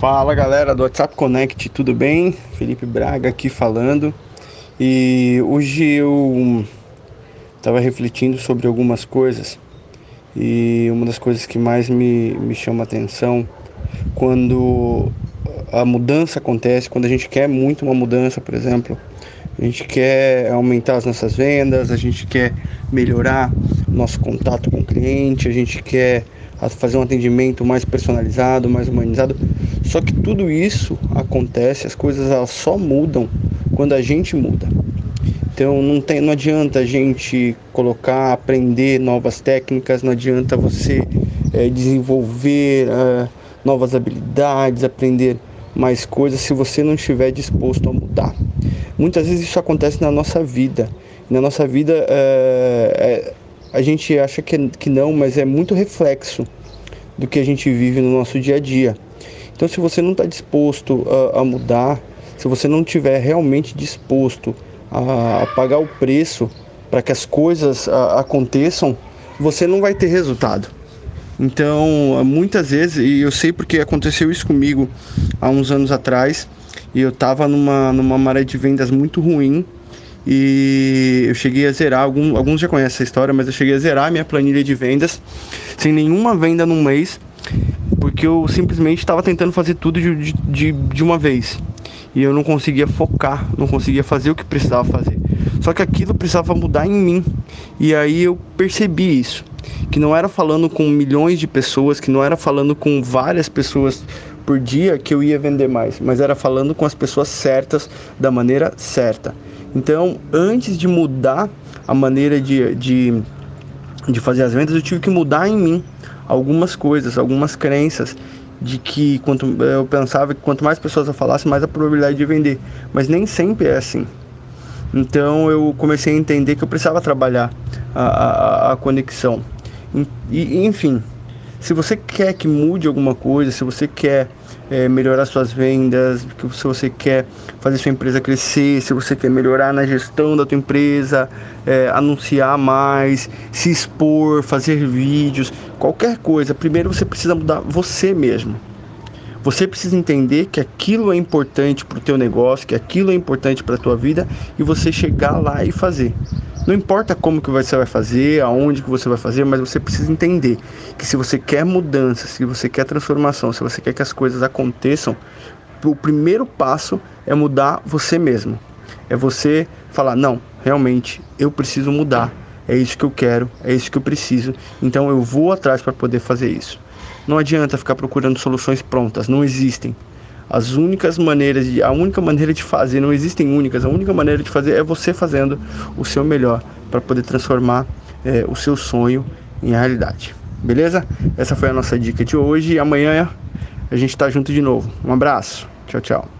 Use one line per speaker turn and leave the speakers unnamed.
Fala galera do WhatsApp Connect, tudo bem? Felipe Braga aqui falando. E hoje eu estava refletindo sobre algumas coisas e uma das coisas que mais me, me chama atenção quando a mudança acontece, quando a gente quer muito uma mudança, por exemplo, a gente quer aumentar as nossas vendas, a gente quer melhorar nosso contato com o cliente, a gente quer fazer um atendimento mais personalizado, mais humanizado. Só que tudo isso acontece, as coisas elas só mudam quando a gente muda. Então não, tem, não adianta a gente colocar, aprender novas técnicas, não adianta você é, desenvolver uh, novas habilidades, aprender mais coisas se você não estiver disposto a mudar. Muitas vezes isso acontece na nossa vida. Na nossa vida é, é, a gente acha que, que não, mas é muito reflexo do que a gente vive no nosso dia a dia. Então, se você não está disposto a, a, mudar, se você não estiver realmente disposto a, a, pagar o preço para que as coisas a, aconteçam, você não vai ter resultado. Então, muitas vezes, e eu sei porque aconteceu isso comigo há uns anos atrás, e eu estava numa, numa maré de vendas muito ruim, e eu cheguei a zerar, algum, alguns já conhecem essa história, mas eu cheguei a zerar minha planilha de vendas sem nenhuma venda num mês, porque eu simplesmente estava tentando fazer tudo de, de, de uma vez e eu não conseguia focar, não conseguia fazer o que precisava fazer. Só que aquilo precisava mudar em mim. E aí eu percebi isso, que não era falando com milhões de pessoas, que não era falando com várias pessoas por dia que eu ia vender mais, mas era falando com as pessoas certas da maneira certa. Então, antes de mudar a maneira de, de, de fazer as vendas, eu tive que mudar em mim algumas coisas, algumas crenças de que quanto eu pensava que quanto mais pessoas eu falasse, mais a probabilidade de vender, mas nem sempre é assim. Então eu comecei a entender que eu precisava trabalhar a, a, a conexão. E, enfim, se você quer que mude alguma coisa, se você quer é, melhorar suas vendas, se você quer fazer sua empresa crescer, se você quer melhorar na gestão da tua empresa, é, anunciar mais, se expor, fazer vídeos, qualquer coisa, primeiro você precisa mudar você mesmo. Você precisa entender que aquilo é importante para o teu negócio, que aquilo é importante para a tua vida e você chegar lá e fazer. Não importa como que você vai fazer, aonde que você vai fazer, mas você precisa entender que se você quer mudança, se você quer transformação, se você quer que as coisas aconteçam, o primeiro passo é mudar você mesmo. É você falar: "Não, realmente eu preciso mudar. É isso que eu quero, é isso que eu preciso. Então eu vou atrás para poder fazer isso." Não adianta ficar procurando soluções prontas, não existem. As únicas maneiras de, a única maneira de fazer, não existem únicas, a única maneira de fazer é você fazendo o seu melhor para poder transformar é, o seu sonho em realidade. Beleza? Essa foi a nossa dica de hoje e amanhã a gente está junto de novo. Um abraço. Tchau, tchau.